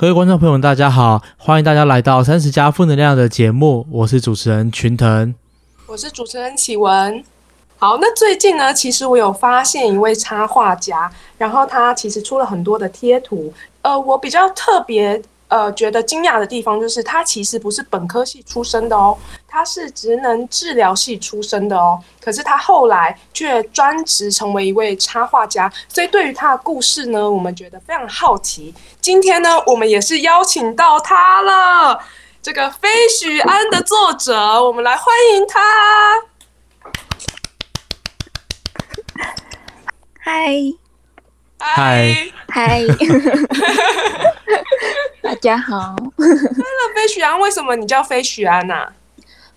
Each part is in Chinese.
各位观众朋友们，大家好，欢迎大家来到三十加负能量的节目，我是主持人群腾，我是主持人启文。好，那最近呢，其实我有发现一位插画家，然后他其实出了很多的贴图，呃，我比较特别。呃，觉得惊讶的地方就是他其实不是本科系出身的哦，他是职能治疗系出身的哦。可是他后来却专职成为一位插画家，所以对于他的故事呢，我们觉得非常好奇。今天呢，我们也是邀请到他了，这个飞许安的作者，我们来欢迎他。嗨。嗨嗨，大家好。那飞许安为什么你叫飞许安呐？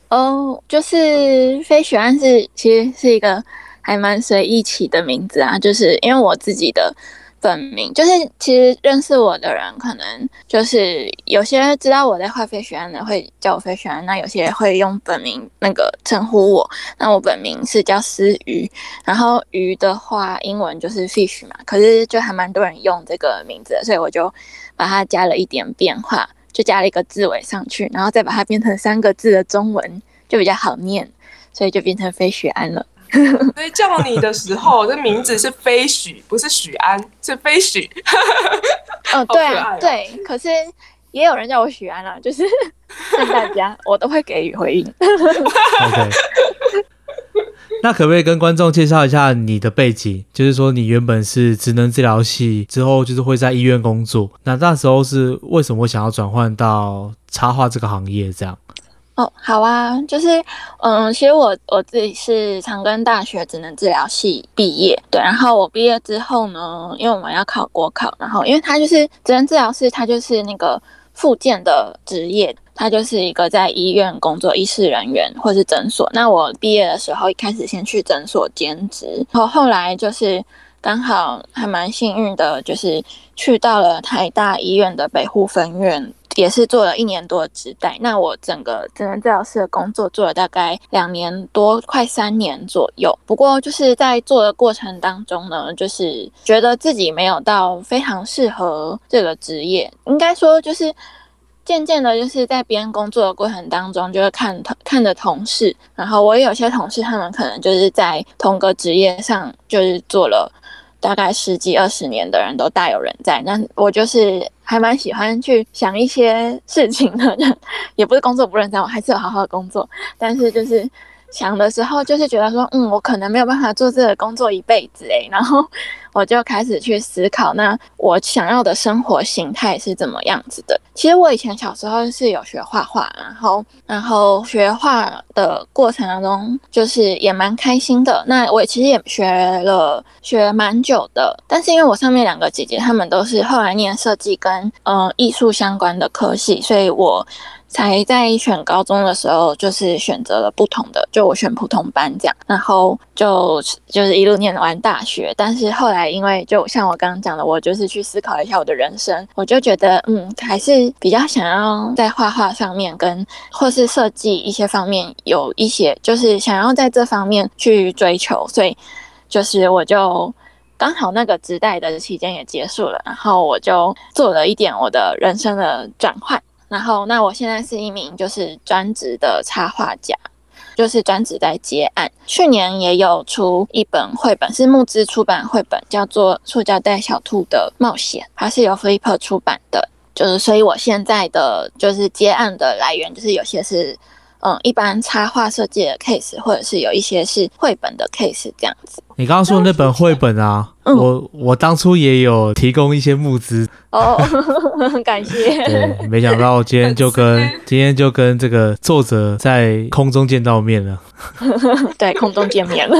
哦，就是飞许安是其实是一个还蛮随意起的名字啊，就是因为我自己的。本名就是，其实认识我的人可能就是有些知道我在画飞雪安的会叫我飞雪安，那有些会用本名那个称呼我。那我本名是叫思鱼，然后鱼的话英文就是 fish 嘛，可是就还蛮多人用这个名字，所以我就把它加了一点变化，就加了一个字尾上去，然后再把它变成三个字的中文，就比较好念，所以就变成飞雪安了。所以叫你的时候，这名字是飞许，不是许安，是飞许。哦，对啊，对。可是也有人叫我许安啊，就是问大家，我都会给予回应。OK。那可不可以跟观众介绍一下你的背景？就是说，你原本是职能治疗系，之后就是会在医院工作。那那时候是为什么想要转换到插画这个行业？这样？好啊，就是，嗯，其实我我自己是长庚大学职能治疗系毕业，对，然后我毕业之后呢，因为我们要考国考，然后因为他就是职能治疗师，他就是那个附件的职业，他就是一个在医院工作医师人员或是诊所。那我毕业的时候，一开始先去诊所兼职，然后后来就是刚好还蛮幸运的，就是去到了台大医院的北护分院。也是做了一年多的职代，那我整个智能治疗师的工作做了大概两年多，快三年左右。不过就是在做的过程当中呢，就是觉得自己没有到非常适合这个职业，应该说就是渐渐的，就是在边工作的过程当中，就会看同看着同事，然后我也有些同事，他们可能就是在同个职业上就是做了。大概十几二十年的人都大有人在，那我就是还蛮喜欢去想一些事情的，也不是工作不认真，我还是有好好的工作，但是就是。想的时候就是觉得说，嗯，我可能没有办法做这个工作一辈子诶，然后我就开始去思考，那我想要的生活形态是怎么样子的。其实我以前小时候是有学画画，然后然后学画的过程当中，就是也蛮开心的。那我其实也学了学蛮久的，但是因为我上面两个姐姐她们都是后来念设计跟嗯艺术相关的科系，所以我。才在选高中的时候，就是选择了不同的，就我选普通班这样，然后就就是一路念完大学。但是后来，因为就像我刚刚讲的，我就是去思考一下我的人生，我就觉得，嗯，还是比较想要在画画上面跟或是设计一些方面有一些，就是想要在这方面去追求，所以就是我就刚好那个时代的期间也结束了，然后我就做了一点我的人生的转换。然后，那我现在是一名就是专职的插画家，就是专职在接案。去年也有出一本绘本，是木之出版绘本，叫做《塑胶袋小兔的冒险》，它是由 Flipper 出版的。就是，所以我现在的就是接案的来源，就是有些是。嗯，一般插画设计的 case，或者是有一些是绘本的 case 这样子。你刚刚说的那本绘本啊，我我当初也有提供一些募资哦，感谢。对，没想到今天就跟今天就跟这个作者在空中见到面了。对，空中见面了。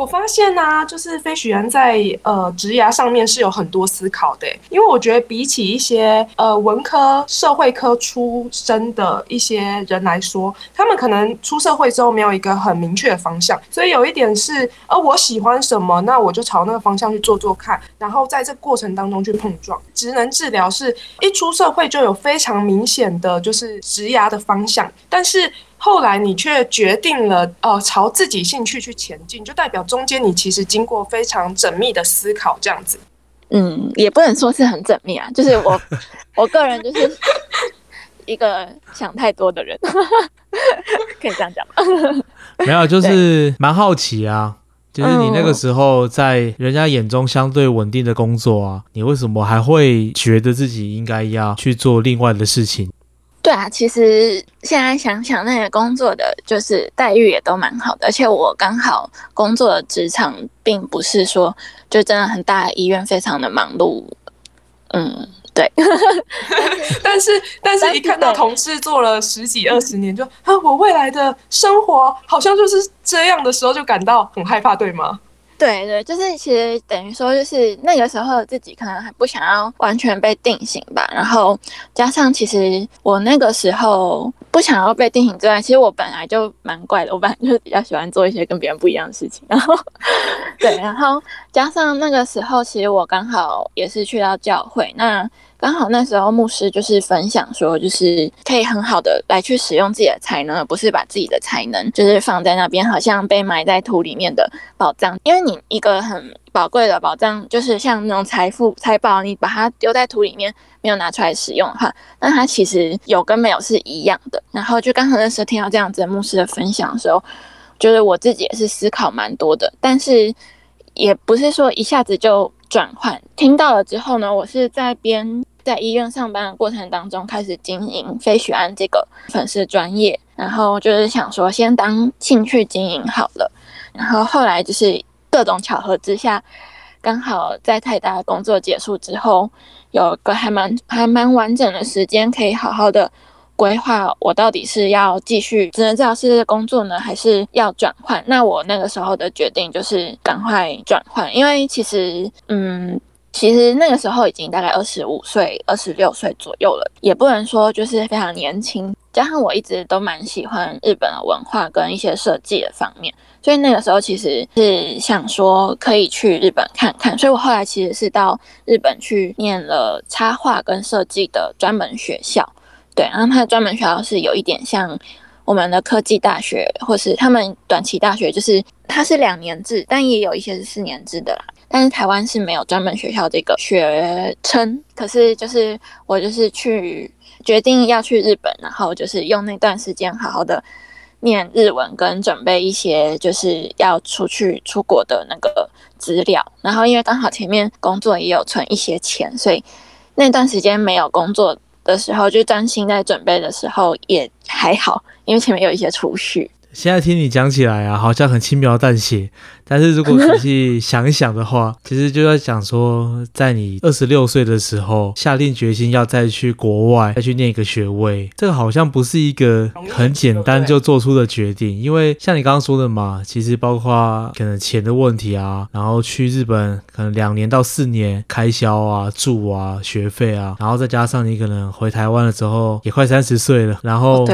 我发现呢，就是飞许安在呃职涯上面是有很多思考的，因为我觉得比起一些呃文科、社会科出身的一些人来说，他们可能出社会之后没有一个很明确的方向，所以有一点是，呃，我喜欢什么，那我就朝那个方向去做做看，然后在这过程当中去碰撞。职能治疗是一出社会就有非常明显的就是职涯的方向，但是。后来你却决定了，呃，朝自己兴趣去前进，就代表中间你其实经过非常缜密的思考，这样子。嗯，也不能说是很缜密啊，就是我 我个人就是一个想太多的人，可以这样讲吗？没有，就是蛮好奇啊。就是你那个时候在人家眼中相对稳定的工作啊，你为什么还会觉得自己应该要去做另外的事情？对啊，其实现在想想，那个工作的就是待遇也都蛮好的，而且我刚好工作的职场并不是说就真的很大的医院，非常的忙碌。嗯，对。但是但是一看到同事做了十几二十年，就啊，我未来的生活好像就是这样的时候，就感到很害怕，对吗？对对，就是其实等于说，就是那个时候自己可能还不想要完全被定型吧。然后加上，其实我那个时候不想要被定型之外，其实我本来就蛮怪的。我本来就比较喜欢做一些跟别人不一样的事情。然后对，然后加上那个时候，其实我刚好也是去到教会那。刚好那时候牧师就是分享说，就是可以很好的来去使用自己的才能，而不是把自己的才能就是放在那边，好像被埋在土里面的宝藏。因为你一个很宝贵的宝藏，就是像那种财富财宝，你把它丢在土里面，没有拿出来使用的话，那它其实有跟没有是一样的。然后就刚好那时候听到这样子牧师的分享的时候，觉得我自己也是思考蛮多的，但是也不是说一下子就转换。听到了之后呢，我是在边。在医院上班的过程当中，开始经营飞雪安这个粉丝专业，然后就是想说先当兴趣经营好了，然后后来就是各种巧合之下，刚好在泰达工作结束之后，有个还蛮还蛮完整的时间，可以好好的规划我到底是要继续职能治疗师的工作呢，还是要转换？那我那个时候的决定就是赶快转换，因为其实嗯。其实那个时候已经大概二十五岁、二十六岁左右了，也不能说就是非常年轻。加上我一直都蛮喜欢日本的文化跟一些设计的方面，所以那个时候其实是想说可以去日本看看。所以我后来其实是到日本去念了插画跟设计的专门学校。对，然后它的专门学校是有一点像我们的科技大学，或是他们短期大学，就是它是两年制，但也有一些是四年制的啦。但是台湾是没有专门学校这个学称，可是就是我就是去决定要去日本，然后就是用那段时间好好的念日文，跟准备一些就是要出去出国的那个资料。然后因为刚好前面工作也有存一些钱，所以那段时间没有工作的时候，就专心在准备的时候也还好，因为前面有一些储蓄。现在听你讲起来啊，好像很轻描淡写。但是如果仔细想一想的话，其实就要讲说，在你二十六岁的时候，下定决心要再去国外再去念一个学位，这个好像不是一个很简单就做出的决定。因为像你刚刚说的嘛，其实包括可能钱的问题啊，然后去日本可能两年到四年开销啊、住啊、学费啊，然后再加上你可能回台湾了之后也快三十岁了，然后。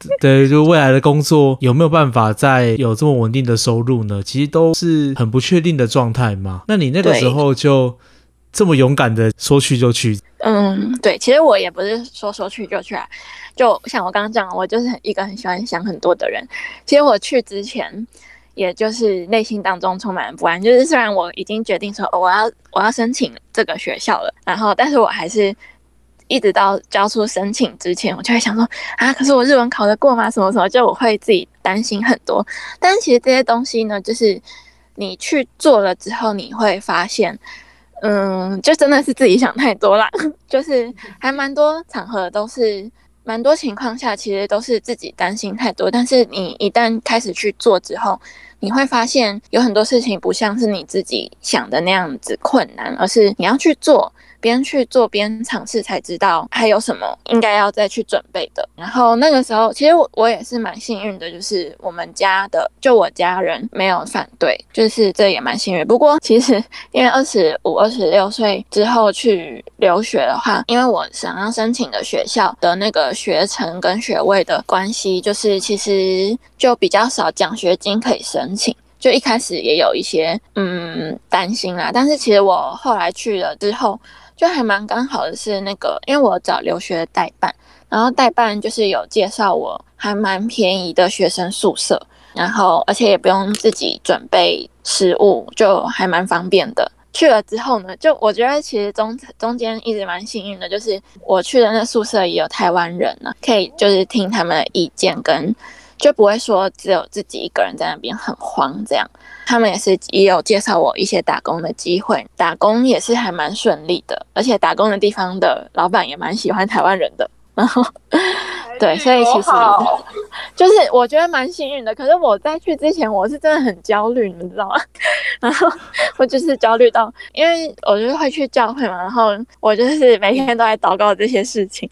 对，就未来的工作有没有办法再有这么稳定的收入呢？其实都是很不确定的状态嘛。那你那个时候就这么勇敢的说去就去？嗯，对，其实我也不是说说去就去啊。就像我刚刚讲，我就是一个很喜欢想很多的人。其实我去之前，也就是内心当中充满不安。就是虽然我已经决定说我要我要申请这个学校了，然后但是我还是。一直到交出申请之前，我就会想说啊，可是我日文考得过吗？什么什么，就我会自己担心很多。但是其实这些东西呢，就是你去做了之后，你会发现，嗯，就真的是自己想太多了。就是还蛮多场合都是，蛮多情况下其实都是自己担心太多。但是你一旦开始去做之后，你会发现有很多事情不像是你自己想的那样子困难，而是你要去做。边去做边尝试，才知道还有什么应该要再去准备的。然后那个时候，其实我我也是蛮幸运的，就是我们家的就我家人没有反对，就是这也蛮幸运。不过其实因为二十五、二十六岁之后去留学的话，因为我想要申请的学校的那个学程跟学位的关系，就是其实就比较少奖学金可以申请。就一开始也有一些嗯担心啦，但是其实我后来去了之后。就还蛮刚好的是那个，因为我找留学代办，然后代办就是有介绍我还蛮便宜的学生宿舍，然后而且也不用自己准备食物，就还蛮方便的。去了之后呢，就我觉得其实中中间一直蛮幸运的，就是我去的那宿舍也有台湾人呢，可以就是听他们的意见，跟就不会说只有自己一个人在那边很慌这样。他们也是也有介绍我一些打工的机会，打工也是还蛮顺利的，而且打工的地方的老板也蛮喜欢台湾人的。然后，对，所以其实 就是我觉得蛮幸运的。可是我在去之前，我是真的很焦虑，你们知道吗？然后我就是焦虑到，因为我就是会去教会嘛，然后我就是每天都在祷告这些事情。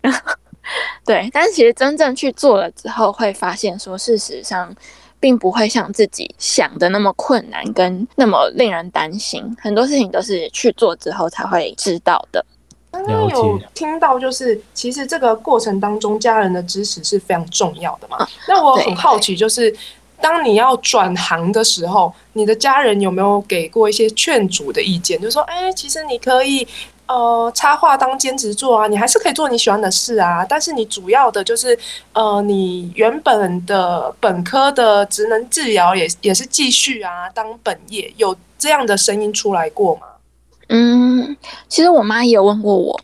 对，但其实真正去做了之后，会发现说，事实上并不会像自己想的那么困难，跟那么令人担心。很多事情都是去做之后才会知道的。刚刚有听到，就是其实这个过程当中，家人的支持是非常重要的嘛。那我很好奇，就是当你要转行的时候，你的家人有没有给过一些劝阻的意见？就是说，哎，其实你可以呃插画当兼职做啊，你还是可以做你喜欢的事啊。但是你主要的就是呃，你原本的本科的职能治疗也也是继续啊，当本业有这样的声音出来过吗？嗯，其实我妈也有问过我，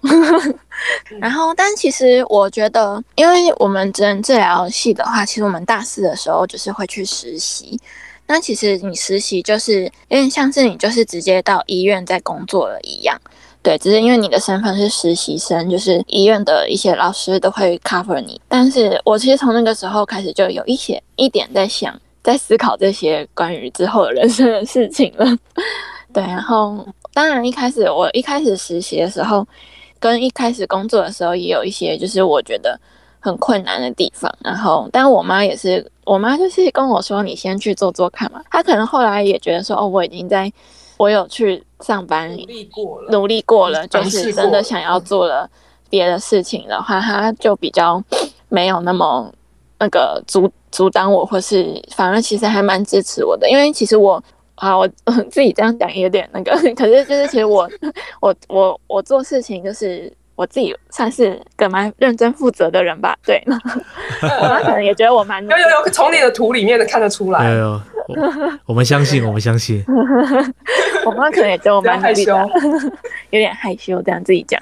然后，但其实我觉得，因为我们职能治疗系的话，其实我们大四的时候就是会去实习。那其实你实习就是有点像是你就是直接到医院在工作了一样，对，只是因为你的身份是实习生，就是医院的一些老师都会 cover 你。但是我其实从那个时候开始就有一些一点在想，在思考这些关于之后人生的事情了，对，然后。当然，一开始我一开始实习的时候，跟一开始工作的时候，也有一些就是我觉得很困难的地方。然后，但我妈也是，我妈就是跟我说：“你先去做做看嘛。”她可能后来也觉得说：“哦，我已经在，我有去上班，努力过了，努力过了，就是真的想要做了别的事情的话，他就比较没有那么那个阻阻挡我，或是反而其实还蛮支持我的，因为其实我。”啊，我自己这样讲有点那个，可是就是其实我我我我做事情就是我自己算是个蛮认真负责的人吧，对。我妈可能也觉得我蛮 有有有从你的图里面的看得出来，有有，我们相信，我们相信。我妈可能也觉得我蛮害羞，有点害羞这样自己讲。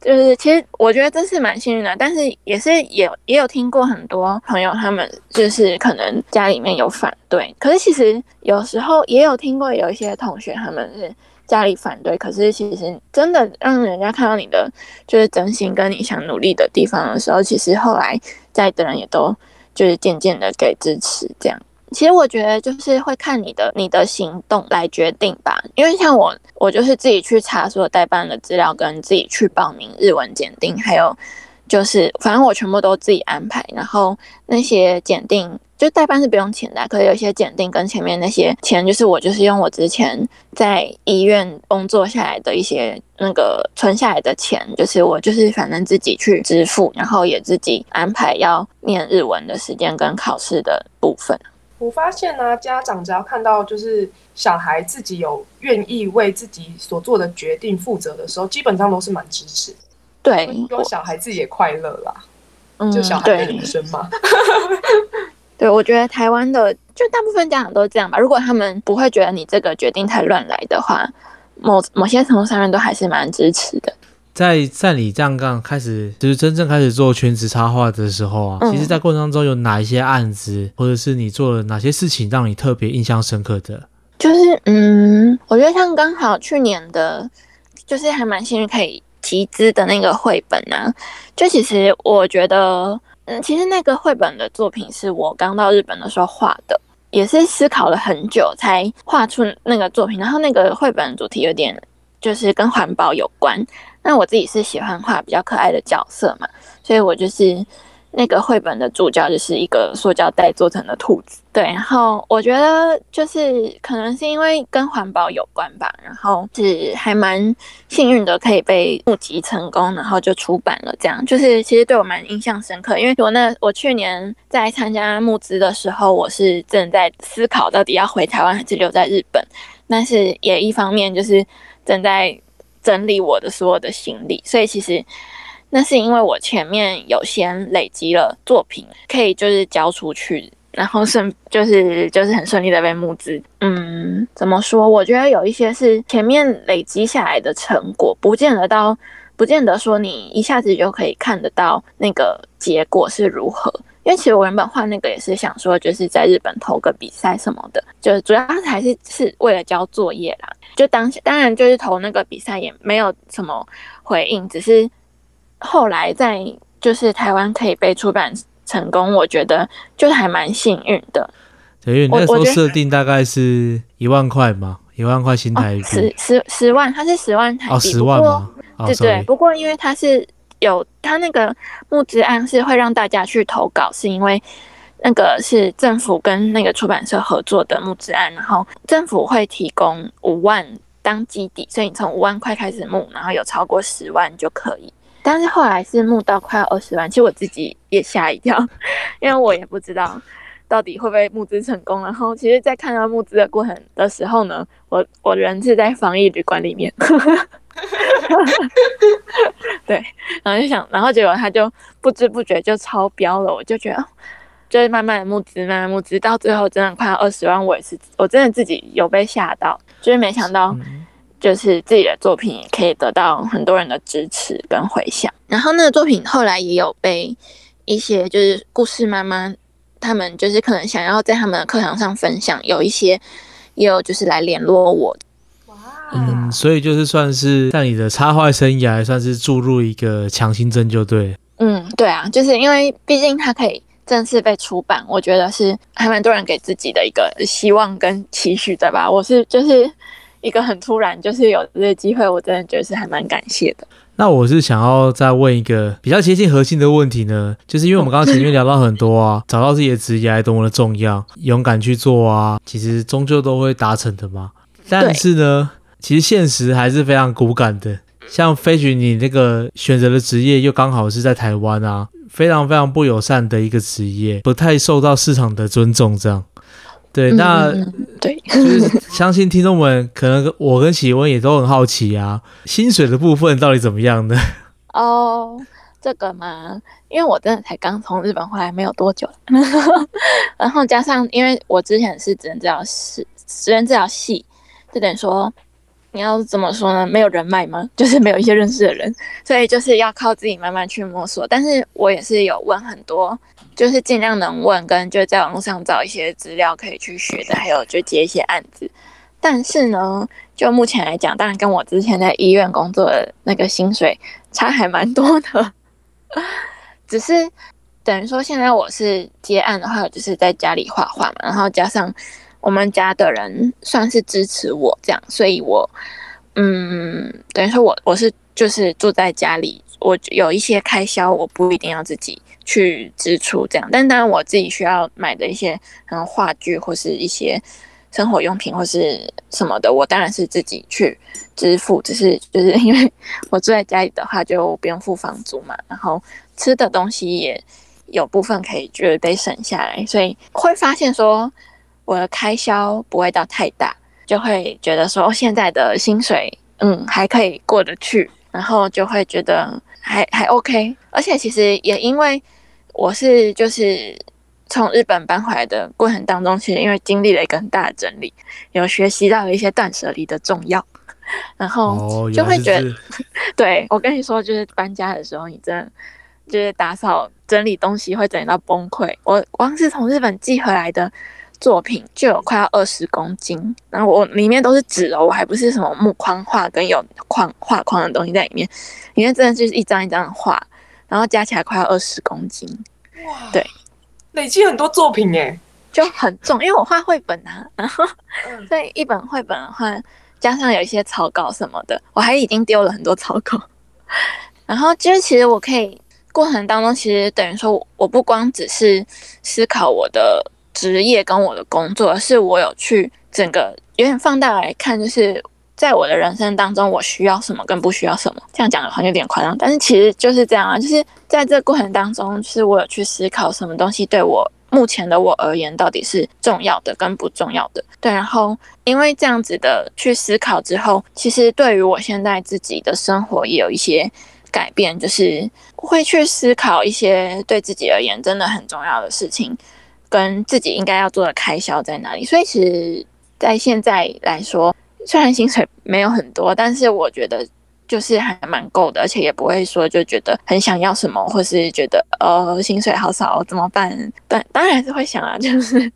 就是其实我觉得这是蛮幸运的，但是也是也也有听过很多朋友他们就是可能家里面有反对，可是其实有时候也有听过有一些同学他们是家里反对，可是其实真的让人家看到你的就是真心跟你想努力的地方的时候，其实后来在的人也都就是渐渐的给支持这样。其实我觉得就是会看你的你的行动来决定吧，因为像我，我就是自己去查所有代办的资料，跟自己去报名日文检定，还有就是反正我全部都自己安排。然后那些检定就代办是不用钱的，可是有些检定跟前面那些钱，就是我就是用我之前在医院工作下来的一些那个存下来的钱，就是我就是反正自己去支付，然后也自己安排要念日文的时间跟考试的部分。我发现呢，家长只要看到就是小孩自己有愿意为自己所做的决定负责的时候，基本上都是蛮支持。对，有小孩自己也快乐啦，就小孩的人生嘛。对，我觉得台湾的就大部分家长都这样吧。如果他们不会觉得你这个决定太乱来的话，某某些程度上面都还是蛮支持的。在在你这样刚开始就是真正开始做全职插画的时候啊，其实，在过程当中有哪一些案子，或者是你做了哪些事情让你特别印象深刻的？就是嗯，我觉得像刚好去年的，就是还蛮幸运可以集资的那个绘本啊。就其实我觉得，嗯，其实那个绘本的作品是我刚到日本的时候画的，也是思考了很久才画出那个作品。然后那个绘本主题有点就是跟环保有关。那我自己是喜欢画比较可爱的角色嘛，所以我就是那个绘本的主角就是一个塑胶袋做成的兔子。对，然后我觉得就是可能是因为跟环保有关吧，然后是还蛮幸运的可以被募集成功，然后就出版了。这样就是其实对我蛮印象深刻，因为我那我去年在参加募资的时候，我是正在思考到底要回台湾还是留在日本，但是也一方面就是正在。整理我的所有的行李，所以其实那是因为我前面有先累积了作品，可以就是交出去然后顺就是就是很顺利的被募资。嗯，怎么说？我觉得有一些是前面累积下来的成果，不见得到，不见得说你一下子就可以看得到那个结果是如何。因为其实我原本画那个也是想说，就是在日本投个比赛什么的，就主要还是是为了交作业啦。就当当然就是投那个比赛也没有什么回应，只是后来在就是台湾可以被出版成功，我觉得就是还蛮幸运的。等于那时候设定大概是一万块嘛，一万块新台币，十十十万，它是十万台币，哦，十万吗？对对，不过因为它是。有它那个募资案是会让大家去投稿，是因为那个是政府跟那个出版社合作的募资案，然后政府会提供五万当基底，所以你从五万块开始募，然后有超过十万就可以。但是后来是募到快要二十万，其实我自己也吓一跳，因为我也不知道到底会不会募资成功。然后其实，在看到募资的过程的时候呢，我我人是在防疫旅馆里面。对，然后就想，然后结果他就不知不觉就超标了，我就觉得，就是慢慢的募资，慢慢募资，到最后真的快要二十万，我也是，我真的自己有被吓到，就是没想到，就是自己的作品也可以得到很多人的支持跟回响。然后那个作品后来也有被一些就是故事妈妈，他们就是可能想要在他们的课堂上分享，有一些也有就是来联络我。嗯，所以就是算是在你的插画生涯，算是注入一个强心针，就对。嗯，对啊，就是因为毕竟它可以正式被出版，我觉得是还蛮多人给自己的一个希望跟期许的吧。我是就是一个很突然，就是有这个机会，我真的觉得是还蛮感谢的。那我是想要再问一个比较接近核心的问题呢，就是因为我们刚刚前面聊到很多啊，找到自己的职业多么的重要，勇敢去做啊，其实终究都会达成的嘛。但是呢？其实现实还是非常骨感的，像飞雪你那个选择的职业又刚好是在台湾啊，非常非常不友善的一个职业，不太受到市场的尊重。这样，对，那对，就是相信听众们可能我跟喜文也都很好奇啊，薪水的部分到底怎么样呢？哦，这个嘛，因为我真的才刚从日本回来没有多久，然后加上因为我之前是职能治疗师，职能治疗系，就等于说。你要怎么说呢？没有人脉吗？就是没有一些认识的人，所以就是要靠自己慢慢去摸索。但是我也是有问很多，就是尽量能问，跟就在网络上找一些资料可以去学的，还有就接一些案子。但是呢，就目前来讲，当然跟我之前在医院工作的那个薪水差还蛮多的。只是等于说，现在我是接案的话，就是在家里画画嘛，然后加上。我们家的人算是支持我这样，所以我，嗯，等于说我我是就是住在家里，我有一些开销，我不一定要自己去支出这样，但当然我自己需要买的一些，嗯，话剧或是一些生活用品或是什么的，我当然是自己去支付，只是就是因为 我住在家里的话，就不用付房租嘛，然后吃的东西也有部分可以就是得省下来，所以会发现说。我的开销不会到太大，就会觉得说现在的薪水，嗯，还可以过得去，然后就会觉得还还 OK。而且其实也因为我是就是从日本搬回来的过程当中，其实因为经历了一个很大的整理，有学习到一些断舍离的重要，然后就会觉得，对我跟你说，就是搬家的时候，你真的就是打扫整理东西会整理到崩溃。我光是从日本寄回来的。作品就有快要二十公斤，然后我里面都是纸哦，我还不是什么木框画跟有框画框的东西在里面，里面真的就是一张一张的画，然后加起来快要二十公斤。哇，对，累积很多作品哎，就很重，因为我画绘本啊，然后所以一本绘本的话，加上有一些草稿什么的，我还已经丢了很多草稿。然后就是其实我可以过程当中，其实等于说我不光只是思考我的。职业跟我的工作，是我有去整个有点放大来看，就是在我的人生当中，我需要什么跟不需要什么。这样讲的话有点夸张，但是其实就是这样啊，就是在这过程当中，是我有去思考什么东西对我目前的我而言到底是重要的跟不重要的。对，然后因为这样子的去思考之后，其实对于我现在自己的生活也有一些改变，就是会去思考一些对自己而言真的很重要的事情。跟自己应该要做的开销在哪里。所以其实，在现在来说，虽然薪水没有很多，但是我觉得就是还蛮够的，而且也不会说就觉得很想要什么，或是觉得呃薪水好少怎么办？但当然是会想啊，就是，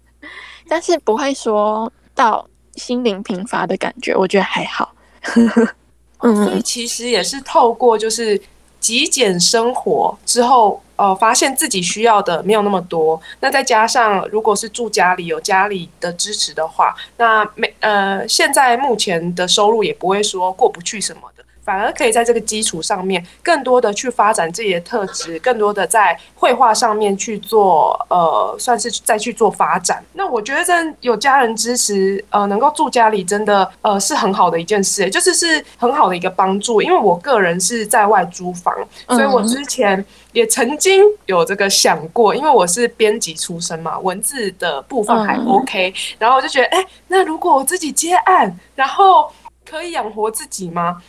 但是不会说到心灵贫乏的感觉，我觉得还好。嗯，所以其实也是透过就是极简生活之后，呃，发现自己需要的没有那么多。那再加上如果是住家里有家里的支持的话，那没呃，现在目前的收入也不会说过不去什么。反而可以在这个基础上面，更多的去发展自己的特质，更多的在绘画上面去做，呃，算是再去做发展。那我觉得真有家人支持，呃，能够住家里真的，呃，是很好的一件事，就是是很好的一个帮助。因为我个人是在外租房，所以我之前也曾经有这个想过，因为我是编辑出身嘛，文字的部分还 OK，然后我就觉得，哎，那如果我自己接案，然后可以养活自己吗？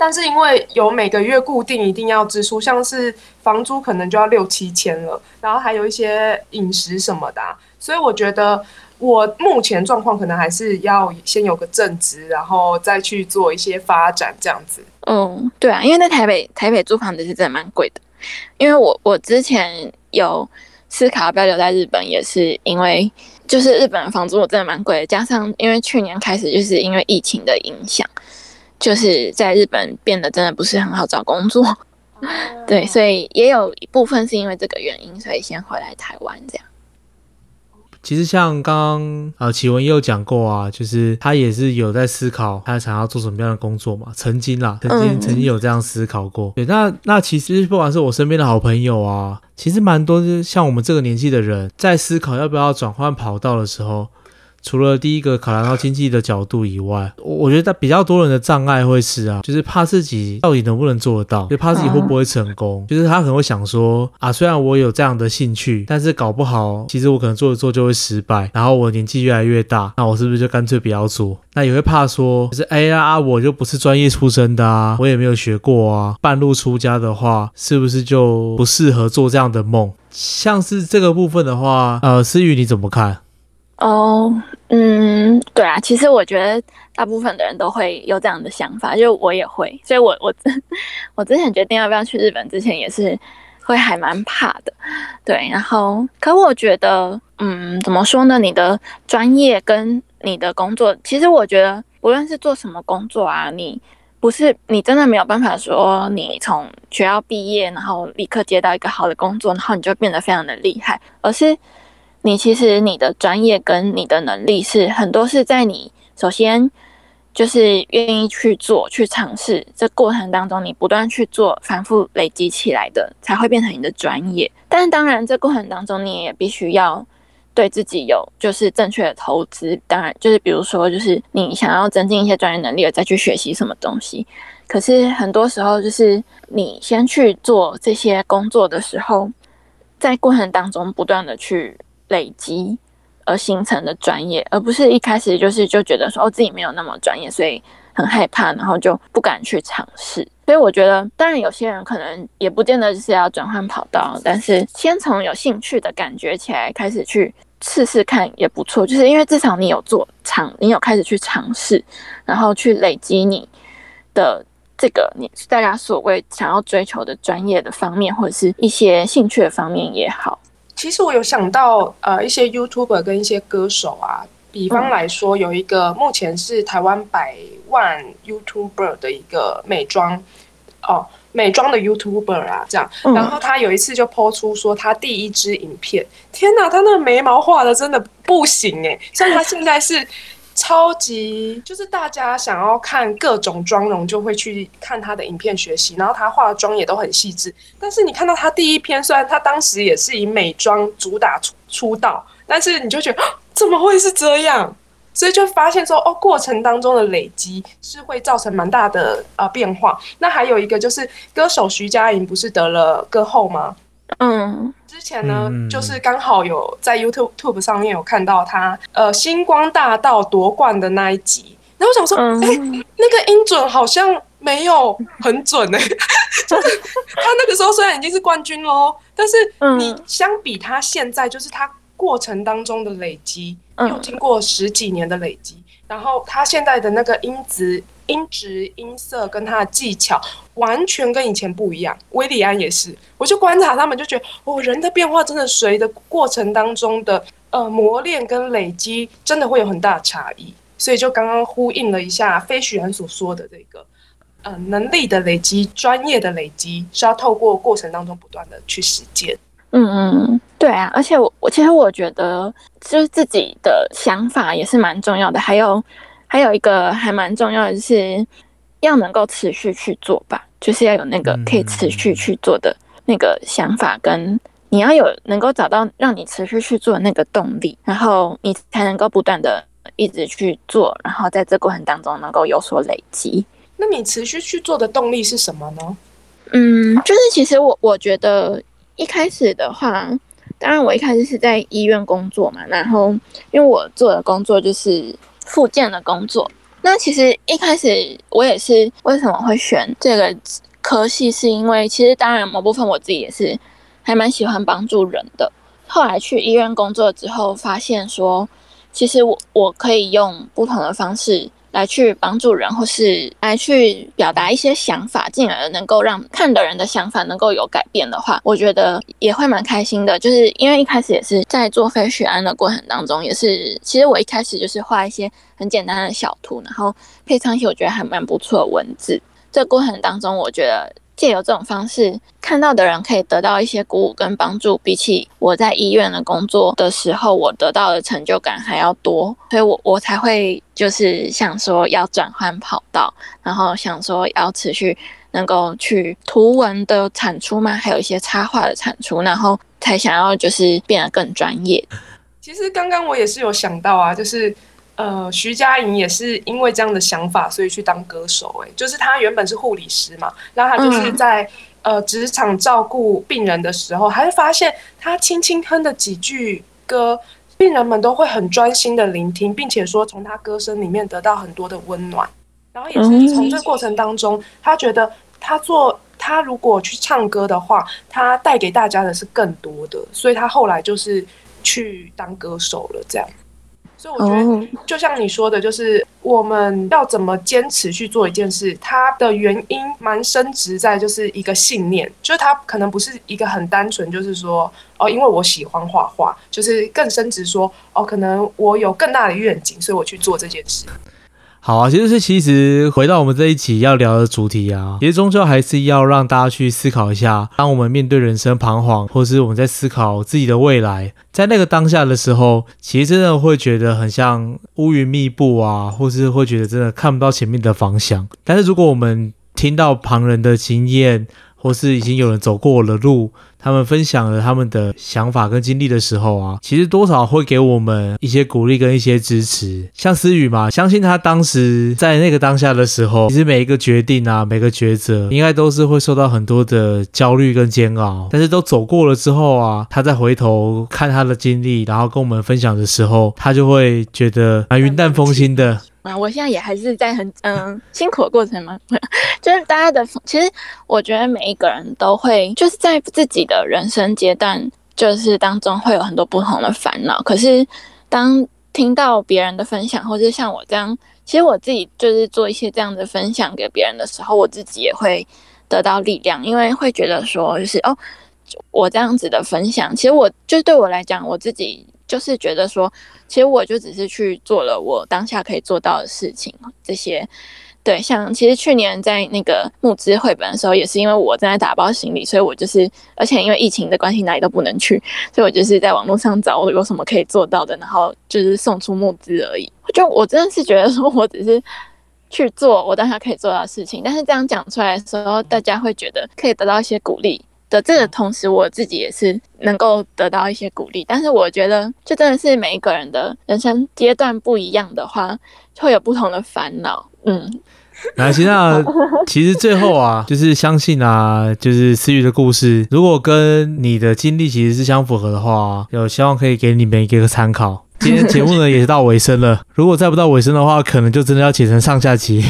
但是因为有每个月固定一定要支出，像是房租可能就要六七千了，然后还有一些饮食什么的，所以我觉得我目前状况可能还是要先有个正职，然后再去做一些发展这样子。嗯，对啊，因为在台北台北租房子是真的蛮贵的，因为我我之前有思考要不要留在日本，也是因为就是日本的房租我真的蛮贵的，加上因为去年开始就是因为疫情的影响。就是在日本变得真的不是很好找工作，对，所以也有一部分是因为这个原因，所以先回来台湾这样。其实像刚刚呃启文也有讲过啊，就是他也是有在思考他想要做什么样的工作嘛，曾经啦，曾经曾经有这样思考过。对，那那其实不管是我身边的好朋友啊，其实蛮多像我们这个年纪的人在思考要不要转换跑道的时候。除了第一个考量到经济的角度以外，我我觉得比较多人的障碍会是啊，就是怕自己到底能不能做得到，就怕自己会不会成功。就是他可能会想说啊，虽然我有这样的兴趣，但是搞不好其实我可能做着做就会失败。然后我年纪越来越大，那我是不是就干脆不要做？那也会怕说，就是哎呀，我就不是专业出身的啊，我也没有学过啊，半路出家的话，是不是就不适合做这样的梦？像是这个部分的话，呃，思雨你怎么看？哦，嗯，对啊，其实我觉得大部分的人都会有这样的想法，就我也会，所以我我我之前决定要不要去日本之前也是会还蛮怕的，对，然后可我觉得，嗯，怎么说呢？你的专业跟你的工作，其实我觉得无论是做什么工作啊，你不是你真的没有办法说你从学校毕业，然后立刻接到一个好的工作，然后你就变得非常的厉害，而是。你其实你的专业跟你的能力是很多是在你首先就是愿意去做去尝试这过程当中，你不断去做反复累积起来的，才会变成你的专业。但是当然，这过程当中你也必须要对自己有就是正确的投资。当然，就是比如说，就是你想要增进一些专业能力，再去学习什么东西。可是很多时候，就是你先去做这些工作的时候，在过程当中不断的去。累积而形成的专业，而不是一开始就是就觉得说哦自己没有那么专业，所以很害怕，然后就不敢去尝试。所以我觉得，当然有些人可能也不见得是要转换跑道，但是先从有兴趣的感觉起来开始去试试看也不错。就是因为至少你有做尝，你有开始去尝试，然后去累积你的这个你大家所谓想要追求的专业的方面，或者是一些兴趣的方面也好。其实我有想到，呃，一些 YouTuber 跟一些歌手啊，比方来说，有一个目前是台湾百万 YouTuber 的一个美妆，哦，美妆的 YouTuber 啊，这样，然后他有一次就抛出说他第一支影片，天哪，他那个眉毛画的真的不行诶，像他现在是。超级就是大家想要看各种妆容，就会去看他的影片学习，然后他化妆也都很细致。但是你看到他第一篇，虽然他当时也是以美妆主打出出道，但是你就觉得怎么会是这样？所以就发现说，哦，过程当中的累积是会造成蛮大的呃变化。那还有一个就是歌手徐佳莹不是得了歌后吗？嗯。之前呢，就是刚好有在 YouTube 上面有看到他呃星光大道夺冠的那一集，然后我想说，哎，那个音准好像没有很准哎，就是他那个时候虽然已经是冠军喽，但是你相比他现在，就是他过程当中的累积，嗯。又经过十几年的累积，然后他现在的那个音质、音质、音色跟他的技巧完全跟以前不一样。威利安也是，我就观察他们，就觉得哦，人的变化真的随着过程当中的呃磨练跟累积，真的会有很大的差异。所以就刚刚呼应了一下飞许安所说的这个。呃，能力的累积、专业的累积是要透过过程当中不断的去实践。嗯嗯，对啊，而且我我其实我觉得，就是自己的想法也是蛮重要的，还有还有一个还蛮重要的是，要能够持续去做吧，就是要有那个可以持续去做的那个想法，跟你要有能够找到让你持续去做的那个动力，然后你才能够不断的一直去做，然后在这过程当中能够有所累积。那你持续去做的动力是什么呢？嗯，就是其实我我觉得一开始的话，当然我一开始是在医院工作嘛，然后因为我做的工作就是复健的工作，那其实一开始我也是为什么会选这个科系，是因为其实当然某部分我自己也是还蛮喜欢帮助人的。后来去医院工作之后，发现说，其实我我可以用不同的方式。来去帮助人，或是来去表达一些想法，进而能够让看的人的想法能够有改变的话，我觉得也会蛮开心的。就是因为一开始也是在做非许安的过程当中，也是其实我一开始就是画一些很简单的小图，然后配上一些我觉得还蛮不错的文字。这过程当中，我觉得。借由这种方式，看到的人可以得到一些鼓舞跟帮助，比起我在医院的工作的时候，我得到的成就感还要多，所以我我才会就是想说要转换跑道，然后想说要持续能够去图文的产出嘛，还有一些插画的产出，然后才想要就是变得更专业。其实刚刚我也是有想到啊，就是。呃，徐佳莹也是因为这样的想法，所以去当歌手。哎，就是她原本是护理师嘛，然后她就是在、嗯、呃职场照顾病人的时候，还是发现她轻轻哼的几句歌，病人们都会很专心的聆听，并且说从她歌声里面得到很多的温暖。然后也是从这过程当中，她觉得她做她如果去唱歌的话，她带给大家的是更多的，所以她后来就是去当歌手了，这样。所以我觉得，就像你说的，就是我们要怎么坚持去做一件事，它的原因蛮深植在就是一个信念，就是它可能不是一个很单纯，就是说哦，因为我喜欢画画，就是更深植说哦，可能我有更大的愿景，所以我去做这件事。好啊，其实是其实回到我们这一期要聊的主题啊，其实终究还是要让大家去思考一下，当我们面对人生彷徨，或是我们在思考自己的未来，在那个当下的时候，其实真的会觉得很像乌云密布啊，或是会觉得真的看不到前面的方向。但是如果我们听到旁人的经验，或是已经有人走过的路，他们分享了他们的想法跟经历的时候啊，其实多少会给我们一些鼓励跟一些支持。像思雨嘛，相信他当时在那个当下的时候，其实每一个决定啊，每个抉择，应该都是会受到很多的焦虑跟煎熬。但是都走过了之后啊，他再回头看他的经历，然后跟我们分享的时候，他就会觉得啊云淡风轻的。啊，我现在也还是在很嗯辛苦的过程嘛，就是大家的，其实我觉得每一个人都会就是在自己的人生阶段，就是当中会有很多不同的烦恼。可是当听到别人的分享，或者像我这样，其实我自己就是做一些这样的分享给别人的时候，我自己也会得到力量，因为会觉得说，就是哦，我这样子的分享，其实我就对我来讲，我自己。就是觉得说，其实我就只是去做了我当下可以做到的事情，这些对，像其实去年在那个募资绘本的时候，也是因为我正在打包行李，所以我就是，而且因为疫情的关系，哪里都不能去，所以我就是在网络上找我有什么可以做到的，然后就是送出募资而已。就我真的是觉得说我只是去做我当下可以做到的事情，但是这样讲出来的时候，大家会觉得可以得到一些鼓励。的这个同时，我自己也是能够得到一些鼓励。但是我觉得，就真的是每一个人的人生阶段不一样的话，会有不同的烦恼。嗯，那其实 其实最后啊，就是相信啊，就是思雨的故事，如果跟你的经历其实是相符合的话，有希望可以给你们一个参考。今天节目呢 也是到尾声了，如果再不到尾声的话，可能就真的要写成上下集。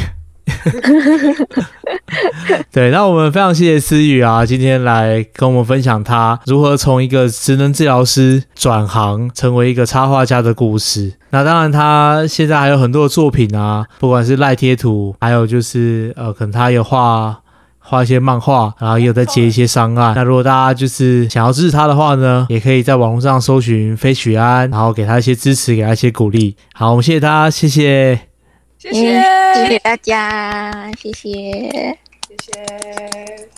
对，那我们非常谢谢思雨啊，今天来跟我们分享他如何从一个职能治疗师转行成为一个插画家的故事。那当然，他现在还有很多的作品啊，不管是赖贴图，还有就是呃，可能他有画。画一些漫画，然后也有在接一些商案。那如果大家就是想要支持他的话呢，也可以在网络上搜寻飞许安，然后给他一些支持，给他一些鼓励。好，我们谢谢他，谢谢，谢谢，谢谢大家，谢谢。谢谢。